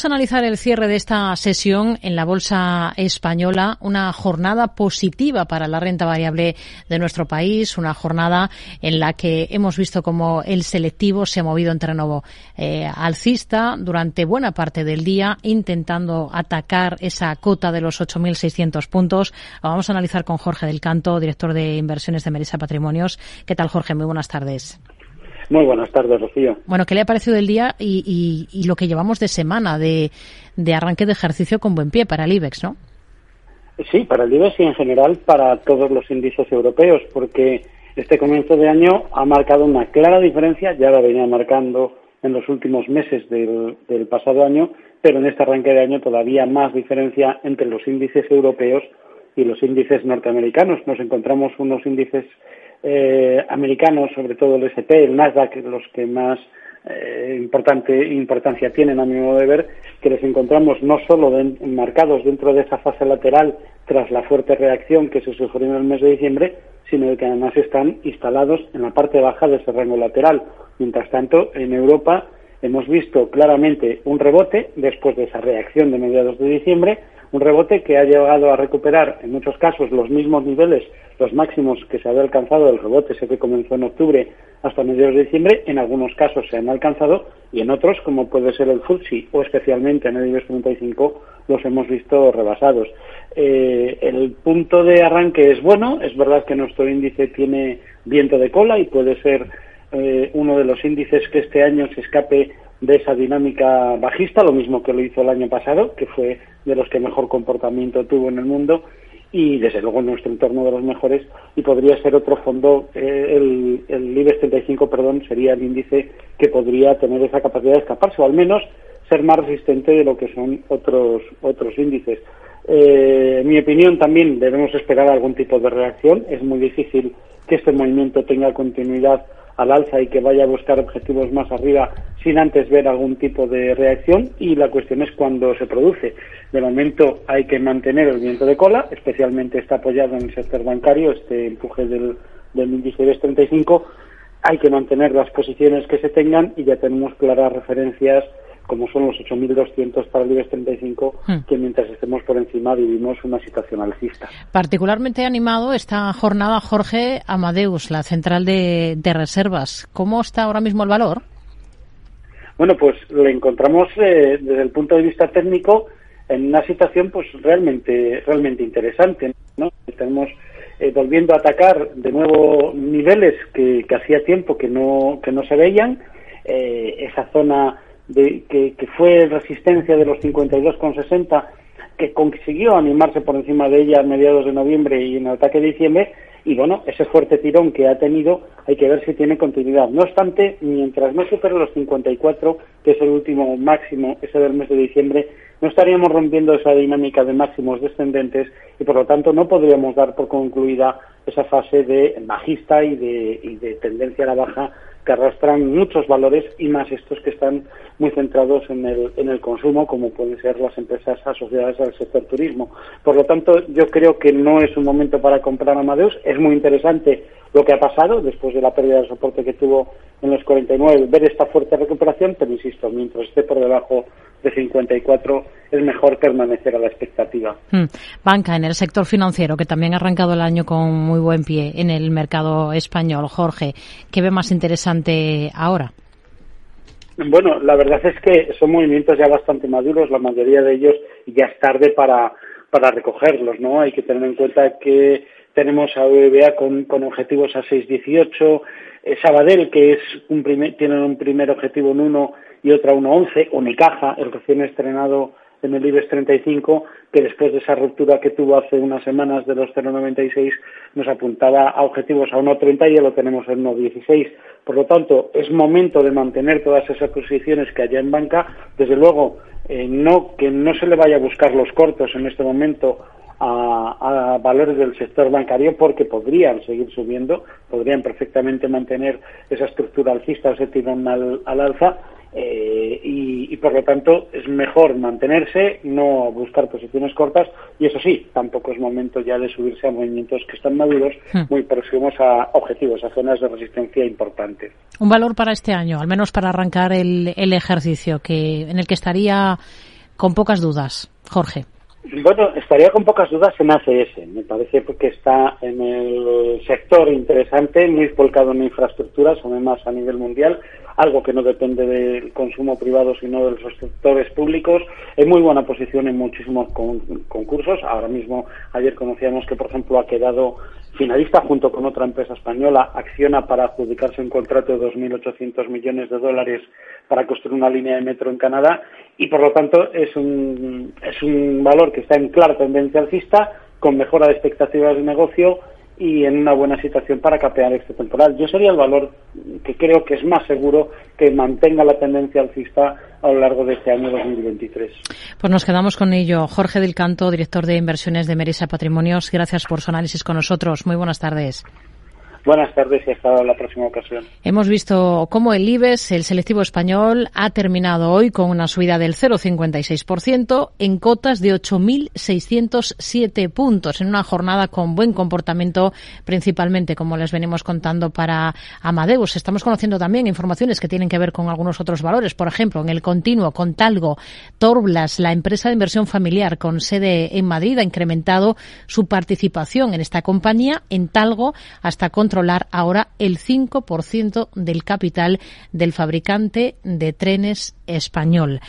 Vamos a analizar el cierre de esta sesión en la Bolsa Española, una jornada positiva para la renta variable de nuestro país, una jornada en la que hemos visto como el selectivo se ha movido en terreno eh, alcista durante buena parte del día, intentando atacar esa cota de los 8.600 puntos. Vamos a analizar con Jorge del Canto, director de inversiones de Merisa Patrimonios. ¿Qué tal, Jorge? Muy buenas tardes. Muy buenas tardes, Rocío. Bueno, ¿qué le ha parecido el día y, lo que llevamos de semana de, arranque de ejercicio con buen pie para el IBEX, no? Sí, para el IBEX y en general para todos los índices europeos, porque este comienzo de año ha marcado una clara diferencia, ya la venía marcando en los últimos meses del, del pasado año, pero en este arranque de año todavía más diferencia entre los índices europeos y los índices norteamericanos. Nos encontramos unos índices eh, americanos, sobre todo el S&P, el Nasdaq, los que más eh, importante, importancia tienen a mi modo de ver, que les encontramos no solo marcados dentro de esa fase lateral tras la fuerte reacción que se sufrió en el mes de diciembre, sino que además están instalados en la parte baja de ese rango lateral. Mientras tanto, en Europa hemos visto claramente un rebote después de esa reacción de mediados de diciembre, un rebote que ha llegado a recuperar en muchos casos los mismos niveles, los máximos que se había alcanzado del rebote, ese que comenzó en octubre hasta mediados de diciembre, en algunos casos se han alcanzado y en otros, como puede ser el FTSE o especialmente en el IBEX 35, los hemos visto rebasados. Eh, el punto de arranque es bueno, es verdad que nuestro índice tiene viento de cola y puede ser eh, uno de los índices que este año se escape de esa dinámica bajista, lo mismo que lo hizo el año pasado, que fue de los que mejor comportamiento tuvo en el mundo y desde luego en nuestro entorno de los mejores y podría ser otro fondo eh, el, el IBEX 35 perdón sería el índice que podría tener esa capacidad de escaparse o al menos ser más resistente de lo que son otros otros índices. Eh, en mi opinión también debemos esperar algún tipo de reacción. Es muy difícil que este movimiento tenga continuidad al alza y que vaya a buscar objetivos más arriba sin antes ver algún tipo de reacción y la cuestión es cuando se produce. De momento hay que mantener el viento de cola, especialmente está apoyado en el sector bancario, este empuje del, del índice de 35, hay que mantener las posiciones que se tengan y ya tenemos claras referencias como son los 8.200 para el IBEX 35, hmm. que mientras estemos por encima vivimos una situación alcista. Particularmente animado esta jornada, Jorge Amadeus, la central de, reservas. ¿Cómo está ahora mismo el valor? Bueno, pues le encontramos eh, desde el punto de vista técnico en una situación pues realmente realmente interesante. ¿no? Tenemos eh, volviendo a atacar de nuevo niveles que, hacía tiempo que no, que no se veían. Eh, esa zona de, que, que fue resistencia de los 52,60, que consiguió animarse por encima de ella a mediados de noviembre y en el ataque de diciembre, y bueno, ese fuerte tirón que ha tenido hay que ver si tiene continuidad. No obstante, mientras no supere los 54, que es el último máximo, ese del mes de diciembre, no estaríamos rompiendo esa dinámica de máximos descendentes y por lo tanto no podríamos dar por concluida esa fase de bajista y de, tendencia a la baja que arrastran muchos valores y más estos que están muy centrados en el, en el consumo, como pueden ser las empresas asociadas al sector turismo. Por lo tanto, yo creo que no es un momento para comprar Amadeus. Es muy interesante lo que ha pasado después de la pérdida de soporte que tuvo en los 49, ver esta fuerte recuperación, pero insisto, mientras esté por debajo de 54 es mejor permanecer a la expectativa. Hmm. Banca en el sector financiero, que también ha arrancado el año con muy buen pie en el mercado español. Jorge, ¿qué ve más interesante ahora? Bueno, la verdad es que son movimientos ya bastante maduros, la mayoría de ellos ya es tarde para, para recogerlos, ¿no? Hay que tener en cuenta que tenemos a UBA con, objetivos a 6.18, eh, Sabadell, que es un primer, tienen un primer objetivo en 1 y otra 1.11, Unicaja, el recién estrenado en el IBEX 35, que después de esa ruptura que tuvo hace unas semanas de los 0,96 nos apuntaba a objetivos a 1,30 y ya lo tenemos en 1,16. Por lo tanto, es momento de mantener todas esas posiciones que haya en banca. Desde luego, eh, no que no se le vaya a buscar los cortos en este momento a, valores del sector bancario porque podrían seguir subiendo, podrían perfectamente mantener esa estructura alcista o ese tirón al, alza eh, y, por lo tanto es mejor mantenerse, no buscar posiciones cortas y eso sí, tampoco es momento ya de subirse a movimientos que están maduros, hmm. muy próximos a objetivos, a zonas de resistencia importantes. Un valor para este año, al menos para arrancar el, el ejercicio, que en el que estaría con pocas dudas. Jorge. Bueno, estaría con pocas dudas en ACS. Me parece que está en el sector interesante, muy volcado en infraestructuras, además a nivel mundial, algo que no depende del consumo privado, sino de los sectores públicos. En muy buena posición en muchísimos concursos. Ahora mismo, ayer conocíamos que, por ejemplo, ha quedado finalista junto con otra empresa española, Acciona, para adjudicarse un contrato de 2.800 millones de dólares para construir una línea de metro en Canadá y, por lo tanto, es un, es un valor que está en clara tendencia alcista, con mejora de expectativas de negocio y en una buena situación para capear este temporal. Yo sería el valor que creo que es más seguro que mantenga la tendencia alcista a lo largo de este año 2023. Pues nos quedamos con ello. Jorge del Canto, director de inversiones de Merisa Patrimonios, gracias por su análisis con nosotros. Muy buenas tardes. Buenas tardes y hasta la próxima ocasión. Hemos visto cómo el IBEX, el selectivo español, ha terminado hoy con una subida del 0,56% en cotas de 8.607 puntos, en una jornada con buen comportamiento, principalmente, como les venimos contando, para Amadeus. Estamos conociendo también informaciones que tienen que ver con algunos otros valores. Por ejemplo, en el continuo, con Talgo, Torblas, la empresa de inversión familiar con sede en Madrid, ha incrementado su participación en esta compañía, en Talgo, hasta con controlar ahora el 5% del capital del fabricante de trenes español.